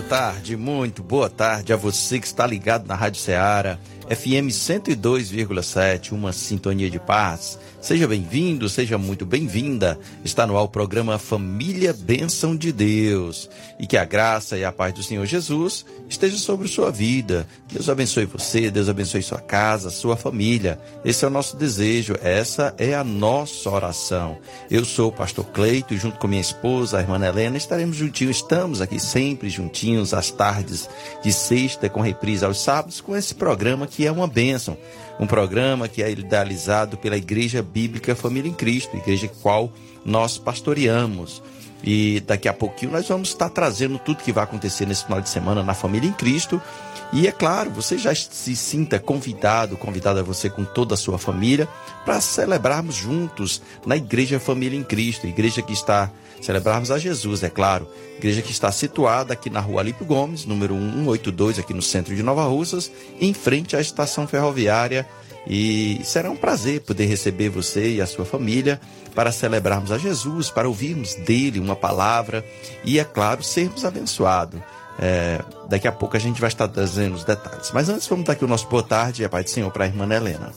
Tarde, muito boa tarde a você que está ligado na Rádio Ceará, FM 102,7, uma sintonia de paz. Seja bem-vindo, seja muito bem-vinda. Está no ar o programa Família Bênção de Deus. E que a graça e a paz do Senhor Jesus esteja sobre sua vida. Deus abençoe você, Deus abençoe sua casa, sua família. Esse é o nosso desejo, essa é a nossa oração. Eu sou o pastor Cleito e junto com minha esposa, a irmã Helena, estaremos juntinhos, estamos aqui sempre juntinhos às tardes de sexta com reprise aos sábados com esse programa que é uma bênção um programa que é idealizado pela Igreja Bíblica Família em Cristo, igreja qual nós pastoreamos. E daqui a pouquinho nós vamos estar trazendo tudo que vai acontecer nesse final de semana na Família em Cristo. E é claro, você já se sinta convidado, convidada você com toda a sua família, para celebrarmos juntos na Igreja Família em Cristo, igreja que está celebrarmos a Jesus, é claro. Igreja que está situada aqui na rua Alípio Gomes, número 182, aqui no centro de Nova Russas, em frente à estação ferroviária. E será um prazer poder receber você e a sua família para celebrarmos a Jesus, para ouvirmos dele uma palavra e, é claro, sermos abençoados. É, daqui a pouco a gente vai estar trazendo os detalhes. Mas antes, vamos dar aqui o nosso boa tarde e a paz do Senhor para a irmã Helena.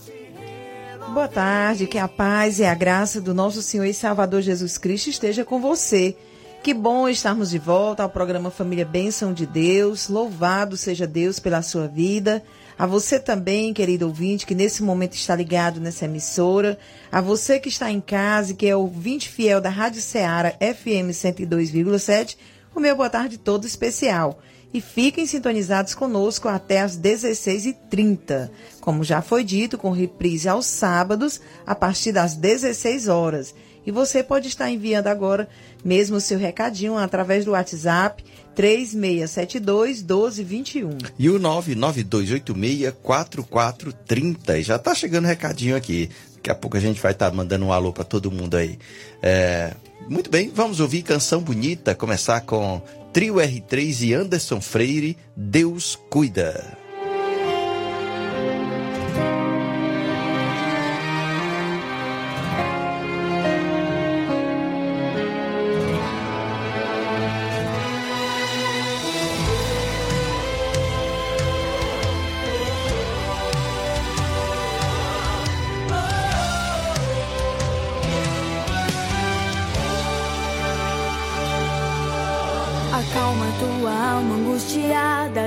Boa tarde, que a paz e a graça do nosso Senhor e Salvador Jesus Cristo esteja com você. Que bom estarmos de volta ao programa Família Bênção de Deus. Louvado seja Deus pela sua vida. A você também, querido ouvinte, que nesse momento está ligado nessa emissora. A você que está em casa e que é ouvinte fiel da Rádio Ceará FM 102,7. O meu boa tarde todo especial e fiquem sintonizados conosco até às 16h30. Como já foi dito, com reprise aos sábados, a partir das 16 horas. E você pode estar enviando agora mesmo o seu recadinho através do WhatsApp 3672 1221. E o 99286 4430. Já está chegando recadinho aqui. Daqui a pouco a gente vai estar tá mandando um alô para todo mundo aí. É, muito bem, vamos ouvir canção bonita, começar com Trio R3 e Anderson Freire, Deus cuida.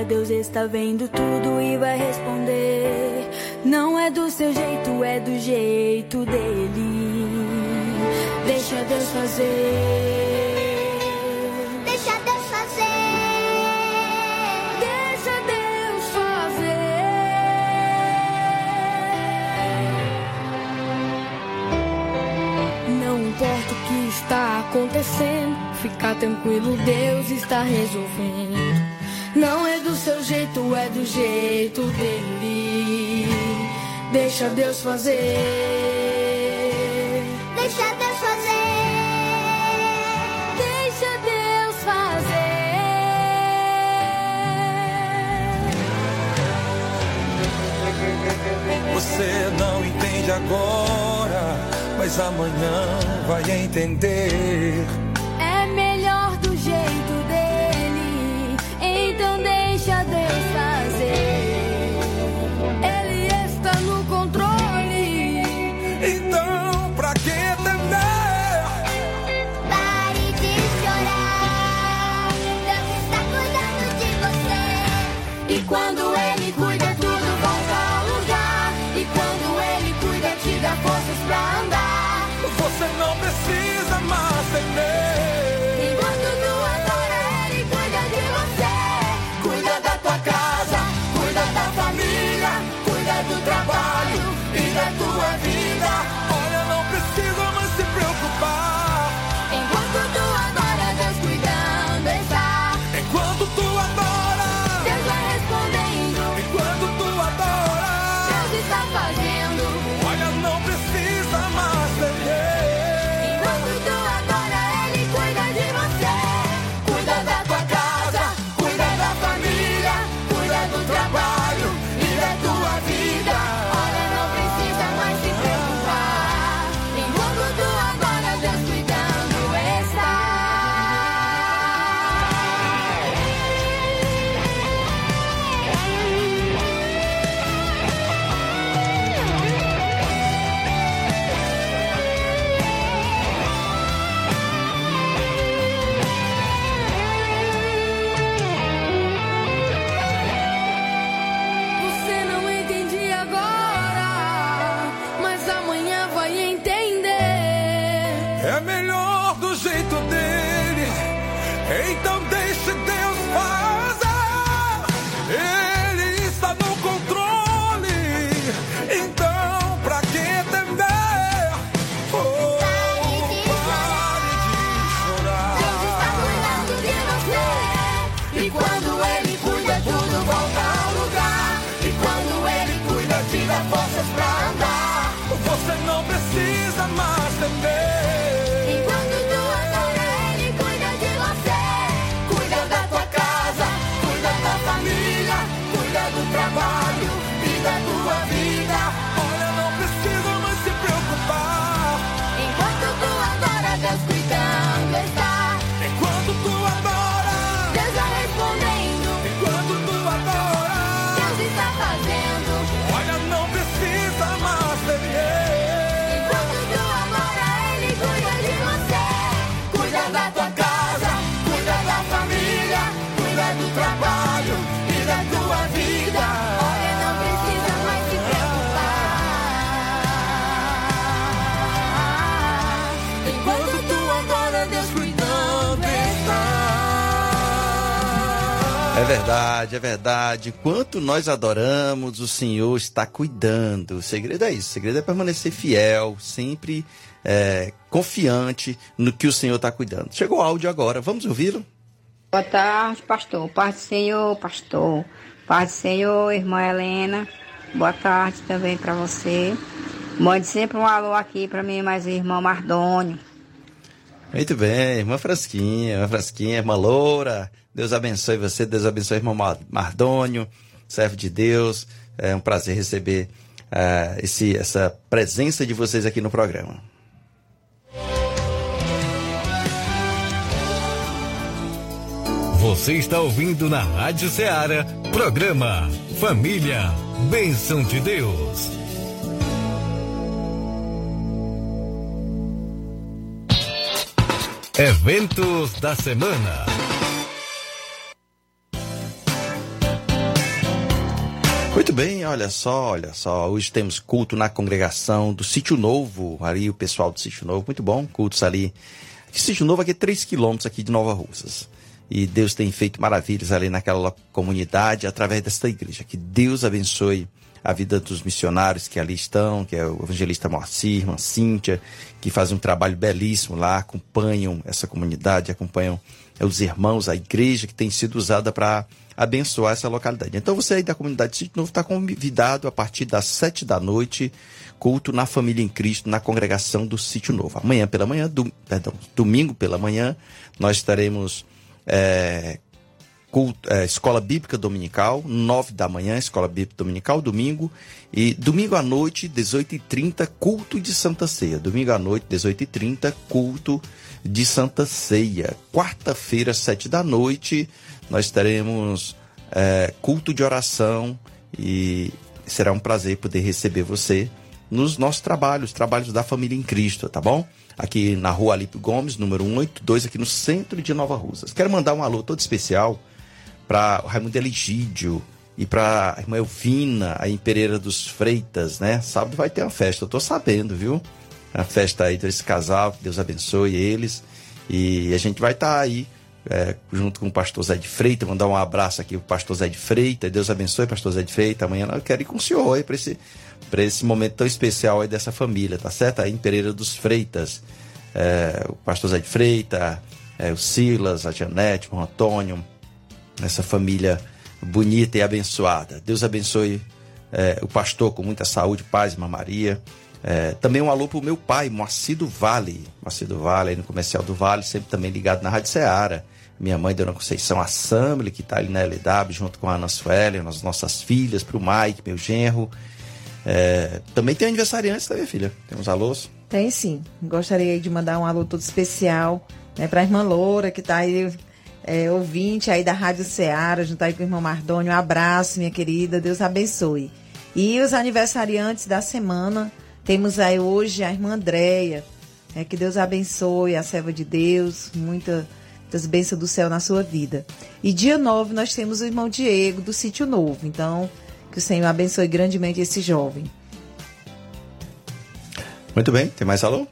Deus está vendo tudo e vai responder. Não é do seu jeito, é do jeito dele. Deixa Deus fazer. Deixa Deus fazer. Deixa Deus fazer. Não importa o que está acontecendo, fica tranquilo, Deus está resolvendo. Não é do seu jeito, é do jeito dele. Deixa Deus fazer. Deixa Deus fazer. Deixa Deus fazer. Você não entende agora, mas amanhã vai entender. Está fazendo. olha, não precisa trabalho e da tua vida. Olha, não precisa mais se preocupar. Enquanto tu adora, Deus cuidando está. É verdade, é verdade. Enquanto nós adoramos, o Senhor está cuidando. O segredo é isso. O segredo é permanecer fiel, sempre é, confiante no que o Senhor está cuidando. Chegou o áudio agora, vamos ouvi-lo? Boa tarde, pastor. Paz do Senhor, pastor. Paz do Senhor, irmã Helena. Boa tarde também para você. Mande sempre um alô aqui para mim, mais o irmão Mardônio. Muito bem, irmã Frasquinha, irmã Frasquinha, irmã Loura. Deus abençoe você, Deus abençoe o irmão Mar- Mardônio, servo de Deus. É um prazer receber eh, esse, essa presença de vocês aqui no programa. Você está ouvindo na Rádio Ceará, programa Família, Bênção de Deus. Eventos da semana. Muito bem, olha só, olha só. Hoje temos culto na congregação do Sítio Novo, ali o pessoal do Sítio Novo, muito bom, cultos ali. Sítio Novo aqui é 3 quilômetros aqui de Nova Russas. E Deus tem feito maravilhas ali naquela comunidade através desta igreja. Que Deus abençoe a vida dos missionários que ali estão, que é o evangelista Moacir, irmã Cíntia, que fazem um trabalho belíssimo lá, acompanham essa comunidade, acompanham é, os irmãos, a igreja que tem sido usada para abençoar essa localidade. Então você aí da comunidade Sítio Novo está convidado a partir das sete da noite, culto na família em Cristo, na congregação do Sítio Novo. Amanhã pela manhã, dom- perdão, domingo pela manhã, nós estaremos é, culto- é, escola bíblica dominical, nove da manhã, escola bíblica dominical, domingo. E domingo à noite, 18h30, culto de Santa Ceia. Domingo à noite, 18h30, culto de Santa Ceia. Quarta-feira, sete da noite, nós teremos é, culto de oração e será um prazer poder receber você nos nossos trabalhos, trabalhos da família em Cristo, tá bom? Aqui na rua Alípio Gomes, número 182, aqui no centro de Nova Russas. Quero mandar um alô todo especial para o Raimundo Eligídio e para a irmã Elvina, em Pereira dos Freitas, né? Sábado vai ter uma festa, eu tô sabendo, viu? A festa aí desse casal, Deus abençoe eles. E a gente vai estar tá aí é, junto com o pastor Zé de Freitas, mandar um abraço aqui pro pastor Zé de Freitas. Deus abençoe, pastor Zé de Freitas. Amanhã eu quero ir com o senhor aí para esse, esse momento tão especial aí dessa família, tá certo? Aí em Pereira dos Freitas. É, o pastor Zé de Freitas, é, o Silas, a Janete, o Antônio, essa família bonita e abençoada. Deus abençoe é, o pastor com muita saúde, paz, irmã Maria. É, também um alô pro meu pai, Moacir do Vale. Moacir do Vale, aí no comercial do Vale, sempre também ligado na Rádio Ceará. Minha mãe, Dona Conceição Assembly, que está ali na LW, junto com a Ana Sueli, as nossas filhas, pro Mike, meu genro. É, também tem aniversariantes, tá, minha filha? Tem uns alôs? Tem sim. Gostaria de mandar um alô todo especial né, para a irmã Loura, que está aí é, ouvinte aí da Rádio Ceará, junto aí com o irmão Mardônio. Um abraço, minha querida. Deus abençoe. E os aniversariantes da semana, temos aí hoje a irmã Andréia. É, que Deus abençoe, a serva de Deus, muita, muitas bênçãos do céu na sua vida. E dia 9 nós temos o irmão Diego, do Sítio Novo. Então, que o Senhor abençoe grandemente esse jovem. Muito bem, tem mais alô?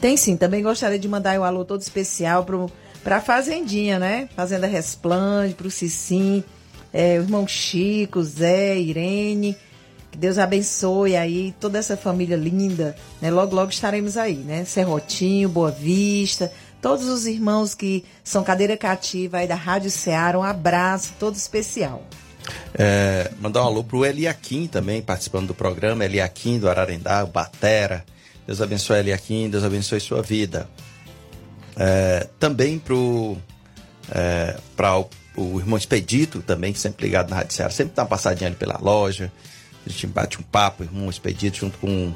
Tem sim, também gostaria de mandar um alô todo especial para a Fazendinha, né? Fazenda Resplande, para o Cicim, é, o irmão Chico, Zé, Irene. Que Deus abençoe aí toda essa família linda. Né? Logo, logo estaremos aí, né? Serrotinho, Boa Vista, todos os irmãos que são cadeira cativa aí da Rádio Ceará. Um abraço todo especial. É, mandar um alô pro Eliakim também, participando do programa. Eliakim do Ararendá, Batera. Deus abençoe Eliakim, Deus abençoe sua vida. É, também para é, o, o irmão Expedito, também, sempre ligado na Rádio Ceará, sempre dá uma passadinha ali pela loja. A gente bate um papo, irmão Expedito, junto com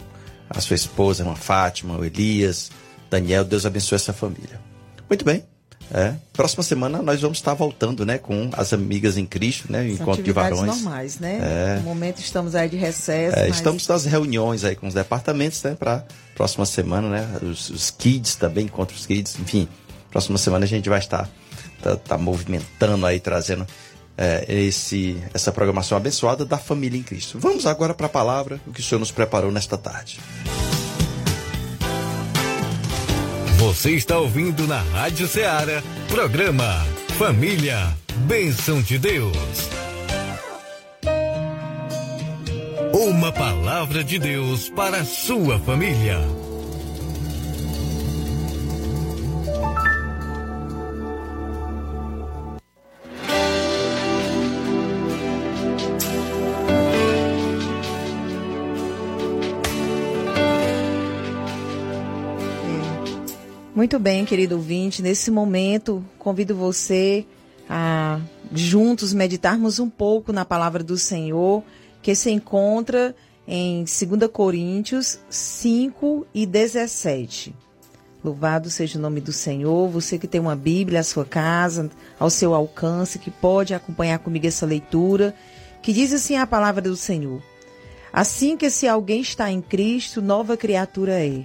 a sua esposa, irmã Fátima, o Elias, Daniel. Deus abençoe essa família. Muito bem. É. Próxima semana nós vamos estar voltando, né, com as amigas em Cristo, né, o encontro de varões. normais, né? É. No momento estamos aí de recesso. É, mas... Estamos nas reuniões aí com os departamentos, né, para próxima semana, né, os, os, kids também, encontros os kids, enfim. Próxima semana a gente vai estar tá, tá movimentando aí, trazendo é, esse, essa programação abençoada da família em Cristo. Vamos agora para a palavra, o que o Senhor nos preparou nesta tarde. Você está ouvindo na Rádio Ceará, programa Família, Bênção de Deus. Uma palavra de Deus para a sua família. Muito bem, querido ouvinte. Nesse momento, convido você a juntos meditarmos um pouco na palavra do Senhor, que se encontra em 2 Coríntios 5 e 17. Louvado seja o nome do Senhor. Você que tem uma Bíblia à sua casa, ao seu alcance, que pode acompanhar comigo essa leitura, que diz assim a palavra do Senhor: Assim que se alguém está em Cristo, nova criatura é.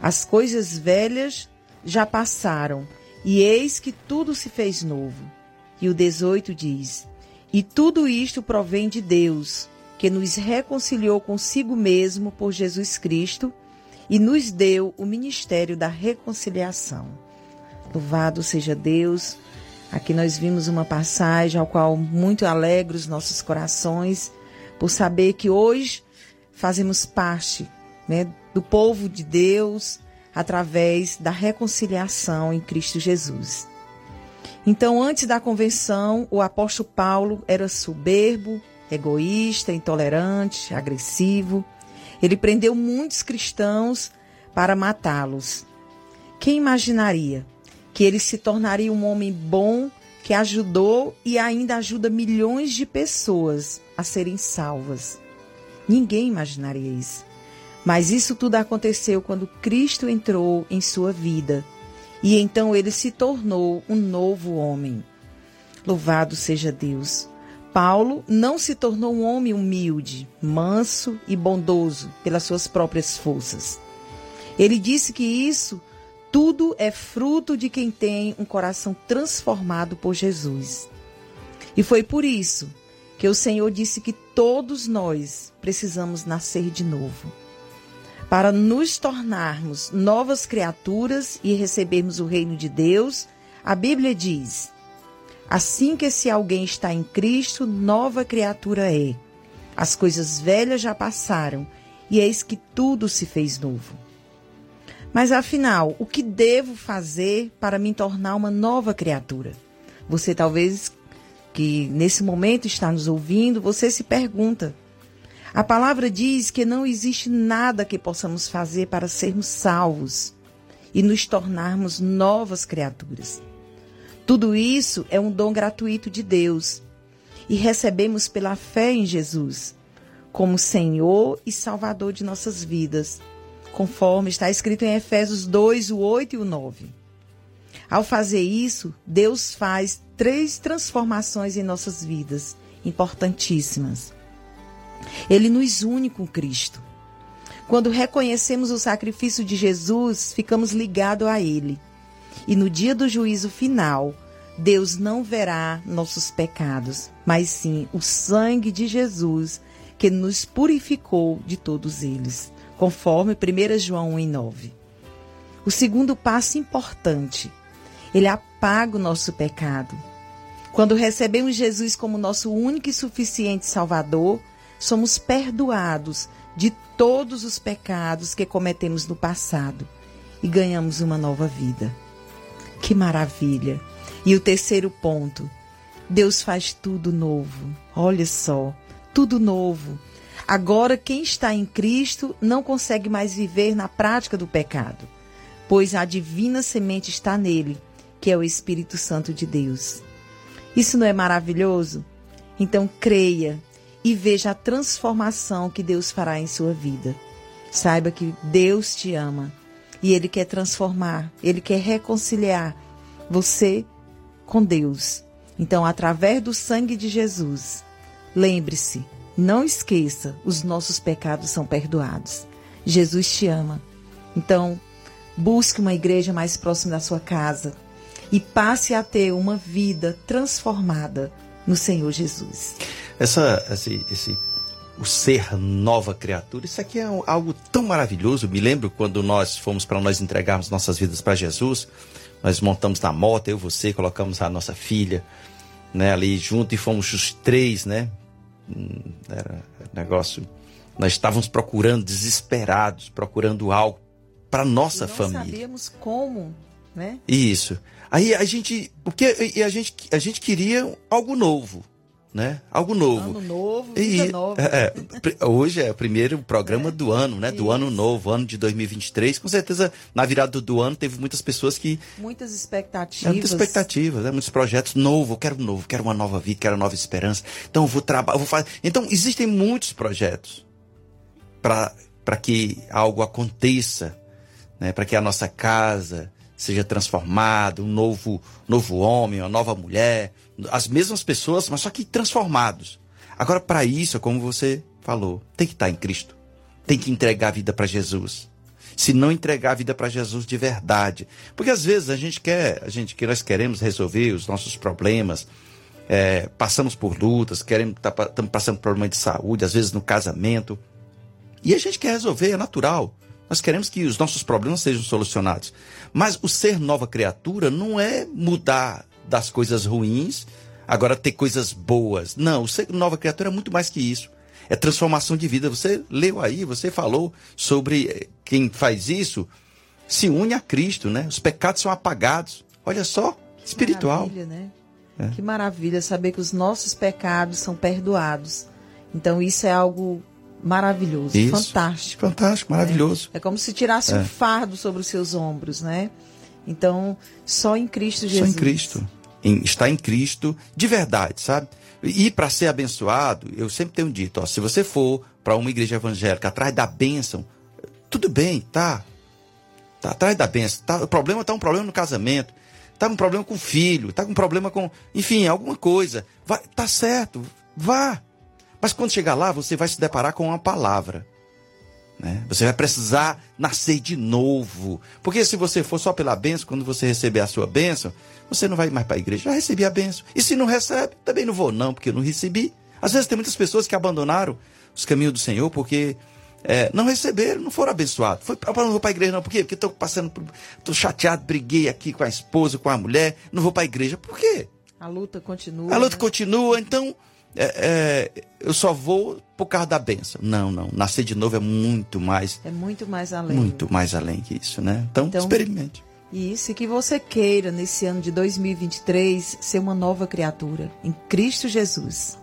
As coisas velhas já passaram, e eis que tudo se fez novo. E o 18 diz: E tudo isto provém de Deus, que nos reconciliou consigo mesmo por Jesus Cristo e nos deu o ministério da reconciliação. Louvado seja Deus. Aqui nós vimos uma passagem ao qual muito alegra os nossos corações por saber que hoje fazemos parte né, do povo de Deus, através da reconciliação em Cristo Jesus. Então, antes da convenção, o apóstolo Paulo era soberbo, egoísta, intolerante, agressivo. Ele prendeu muitos cristãos para matá-los. Quem imaginaria que ele se tornaria um homem bom que ajudou e ainda ajuda milhões de pessoas a serem salvas? Ninguém imaginaria isso. Mas isso tudo aconteceu quando Cristo entrou em sua vida e então ele se tornou um novo homem. Louvado seja Deus. Paulo não se tornou um homem humilde, manso e bondoso pelas suas próprias forças. Ele disse que isso tudo é fruto de quem tem um coração transformado por Jesus. E foi por isso que o Senhor disse que todos nós precisamos nascer de novo. Para nos tornarmos novas criaturas e recebermos o reino de Deus, a Bíblia diz: Assim que se alguém está em Cristo, nova criatura é. As coisas velhas já passaram, e eis que tudo se fez novo. Mas afinal, o que devo fazer para me tornar uma nova criatura? Você talvez que nesse momento está nos ouvindo, você se pergunta. A palavra diz que não existe nada que possamos fazer para sermos salvos e nos tornarmos novas criaturas. Tudo isso é um dom gratuito de Deus e recebemos pela fé em Jesus como Senhor e Salvador de nossas vidas, conforme está escrito em Efésios 2, o 8 e o 9. Ao fazer isso, Deus faz três transformações em nossas vidas, importantíssimas. Ele nos une com Cristo. Quando reconhecemos o sacrifício de Jesus, ficamos ligados a Ele. E no dia do juízo final, Deus não verá nossos pecados, mas sim o sangue de Jesus que nos purificou de todos eles, conforme 1 João 1,9. O segundo passo importante ele apaga o nosso pecado. Quando recebemos Jesus como nosso único e suficiente Salvador, somos perdoados de todos os pecados que cometemos no passado e ganhamos uma nova vida. Que maravilha! E o terceiro ponto, Deus faz tudo novo. Olha só, tudo novo. Agora, quem está em Cristo não consegue mais viver na prática do pecado, pois a divina semente está nele que é o Espírito Santo de Deus. Isso não é maravilhoso? Então creia e veja a transformação que Deus fará em sua vida. Saiba que Deus te ama e Ele quer transformar, Ele quer reconciliar você com Deus. Então, através do sangue de Jesus, lembre-se, não esqueça, os nossos pecados são perdoados. Jesus te ama. Então, busque uma igreja mais próxima da sua casa e passe a ter uma vida transformada no Senhor Jesus. Essa, esse, esse, o ser nova criatura, isso aqui é algo tão maravilhoso. Me lembro quando nós fomos para nós entregarmos nossas vidas para Jesus, nós montamos na moto, eu e você, colocamos a nossa filha, né, ali junto e fomos os três, né? Hum, era negócio. Nós estávamos procurando, desesperados, procurando algo para nossa e não família. sabíamos como, né? Isso. Aí a gente, porque e a gente, a gente queria algo novo, né? Algo novo. Ano novo, e, nova. é, é, hoje é o primeiro programa É, do ano, né? Do isso. ano novo, ano de 2023. Com certeza, na virada do ano, teve muitas pessoas que Muitas é, expectativas. muitas expectativas, né? muitos projetos novo, eu quero um novo, quero uma nova vida, quero uma nova esperança. Então vou trabalhar, vou fazer. Então existem muitos projetos para para que algo aconteça, né? Para que a nossa casa seja transformada, um novo novo homem, uma nova mulher, as mesmas pessoas, mas só que transformados. Agora para isso, como você falou, tem que estar em Cristo. Tem que entregar a vida para Jesus se não entregar a vida para Jesus de verdade. Porque às vezes a gente quer, a gente que nós queremos resolver os nossos problemas, é, passamos por lutas, queremos estamos passando por problema de saúde, às vezes no casamento, e a gente quer resolver, é natural. Nós queremos que os nossos problemas sejam solucionados. Mas o ser nova criatura não é mudar das coisas ruins, agora ter coisas boas. Não, o ser nova criatura é muito mais que isso é transformação de vida. Você leu aí, você falou sobre eh, quem faz isso se une a Cristo, né? Os pecados são apagados. Olha só, espiritual. Maravilha, né? É. Que maravilha saber que os nossos pecados são perdoados. Então isso é algo maravilhoso, Isso. fantástico. Fantástico, maravilhoso. É como se tirasse É. um fardo sobre os seus ombros, né? Então, só em Cristo Só Jesus. em Cristo. Em, está em Cristo de verdade, sabe? E para ser abençoado, eu sempre tenho dito, ó, se você for para uma igreja evangélica atrás da bênção, tudo bem, tá? Tá atrás da bênção. Tá, o problema tá um problema no casamento, tá um problema com o filho, tá um problema com, enfim, alguma coisa. Vai, tá certo, vá. Mas quando chegar lá, você vai se deparar com uma palavra. Né? Você vai precisar nascer de novo. Porque se você for só pela bênção, quando você receber a sua bênção, você não vai mais para a igreja. Já recebi a bênção. E se não recebe, também não vou, não, porque eu não recebi. Às vezes tem muitas pessoas que abandonaram os caminhos do Senhor porque é, não receberam, não foram abençoados. Foi, eu não vou para a igreja, não. Por quê? Porque estou passando, estou chateado, briguei aqui com a esposa, com a mulher, não vou para a igreja. Por quê? A luta continua. A luta né? continua, então é, é, eu só vou por causa da benção. Não, não. Nascer de novo é muito mais. É muito mais além. Muito mais além que isso, né? Então, Então, experimente. Isso, e que você queira, nesse ano de 2023, ser uma nova criatura em Cristo Jesus.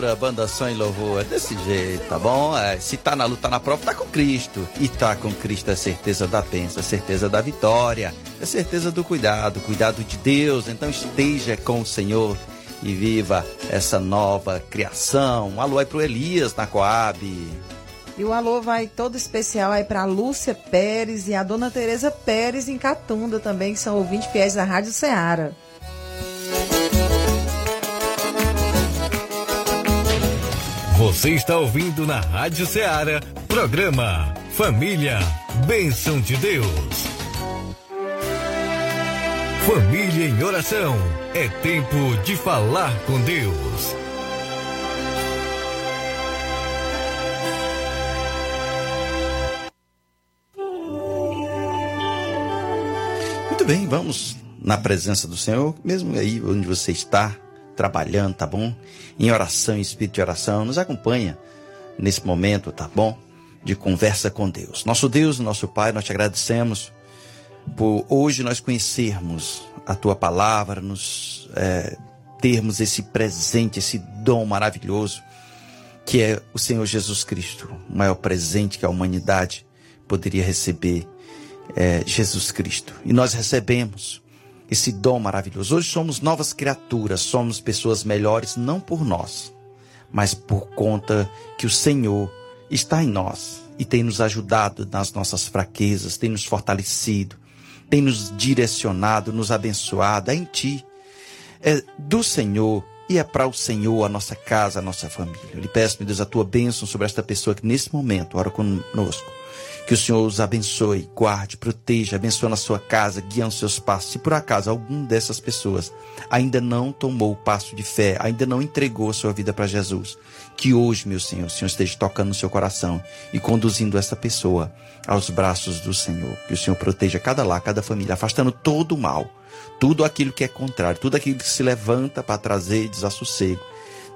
Criatura, banda Som e Louvor. É desse jeito, tá bom? É, se tá na luta, tá na prova, tá com Cristo. E tá com Cristo é certeza da bênção, é certeza da vitória, é certeza do cuidado, cuidado de Deus. Então esteja com o Senhor e viva essa nova criação. Um alô aí pro Elias na Coab. E o alô vai todo especial aí para Lúcia Pérez e a dona Tereza Pérez em Catunda também, que são ouvintes fiéis da Rádio Ceará. Você está ouvindo na Rádio Ceará, programa Família, Bênção de Deus. Família em oração. É tempo de falar com Deus. Muito bem, vamos na presença do Senhor, mesmo aí onde você está, trabalhando, tá bom? Em oração, em espírito de oração, nos acompanha nesse momento, tá bom? De conversa com Deus. Nosso Deus, nosso Pai, nós te agradecemos por hoje nós conhecermos a tua palavra, nos é, termos esse presente, esse dom maravilhoso que é o Senhor Jesus Cristo, o maior presente que a humanidade poderia receber, é Jesus Cristo. E nós recebemos esse dom maravilhoso. Hoje somos novas criaturas, somos pessoas melhores não por nós, mas por conta que o Senhor está em nós e tem nos ajudado nas nossas fraquezas, tem nos fortalecido, tem nos direcionado, nos abençoado. É em Ti, é do Senhor e é para o Senhor a nossa casa, a nossa família. Eu lhe peço, meu Deus, a tua bênção sobre esta pessoa que nesse momento ora conosco. Que o Senhor os abençoe, guarde, proteja, abençoe na sua casa, guiando seus passos. Se por acaso algum dessas pessoas ainda não tomou o passo de fé, ainda não entregou a sua vida para Jesus, que hoje, meu Senhor, o Senhor esteja tocando no seu coração e conduzindo essa pessoa aos braços do Senhor. Que o Senhor proteja cada lá, cada família, afastando todo o mal, tudo aquilo que é contrário, tudo aquilo que se levanta para trazer desassossego,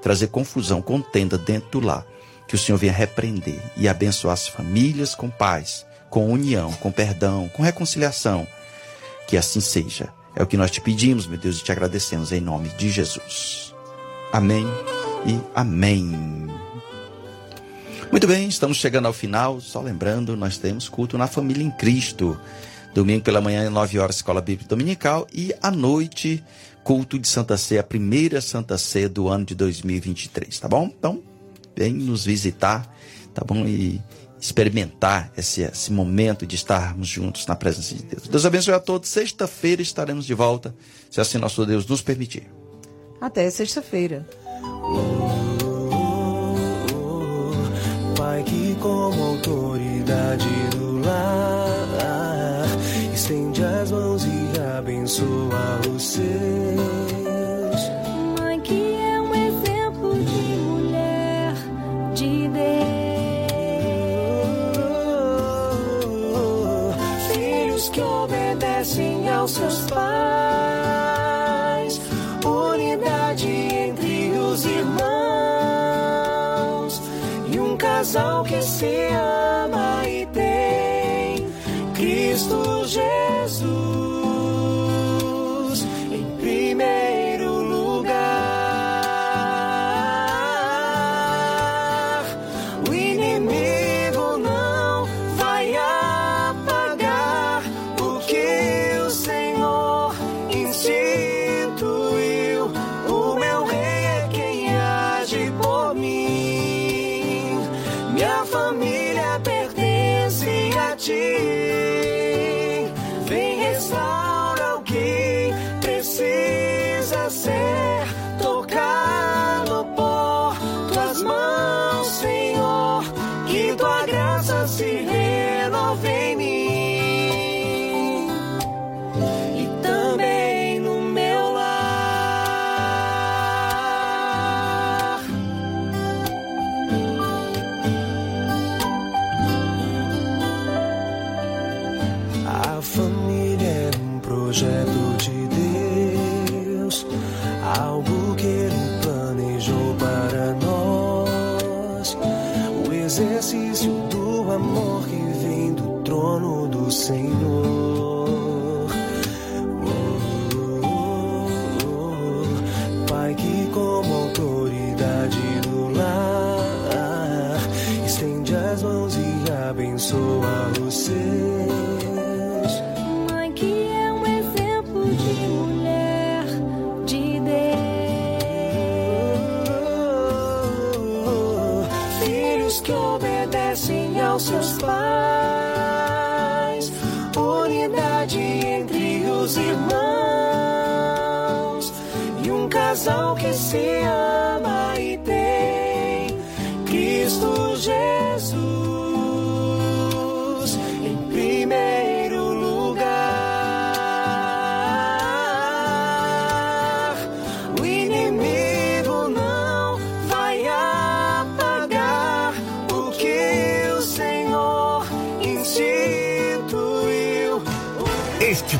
trazer confusão, contenda dentro do lar. Que o Senhor venha repreender e abençoar as famílias com paz, com união, com perdão, com reconciliação. Que assim seja. É o que nós te pedimos, meu Deus, e te agradecemos em nome de Jesus. Amém e amém. Muito bem, estamos chegando ao final. Só lembrando, nós temos culto na família em Cristo. Domingo pela manhã, 9 horas, Escola Bíblica Dominical. E à noite, culto de Santa Ceia, a primeira Santa Ceia do ano de 2023, tá bom? Então, vem nos visitar, tá bom? E experimentar esse, esse momento de estarmos juntos na presença de Deus. Deus abençoe a todos. Sexta-feira estaremos de volta, se assim nosso Deus nos permitir. Até sexta-feira. Pai que como autoridade do lar estende as mãos e abençoa seus. Que obedecem aos seus pais, unidade entre os irmãos. E um casal que se ama aos seus pais, unidade entre os irmãos e um casal que se ama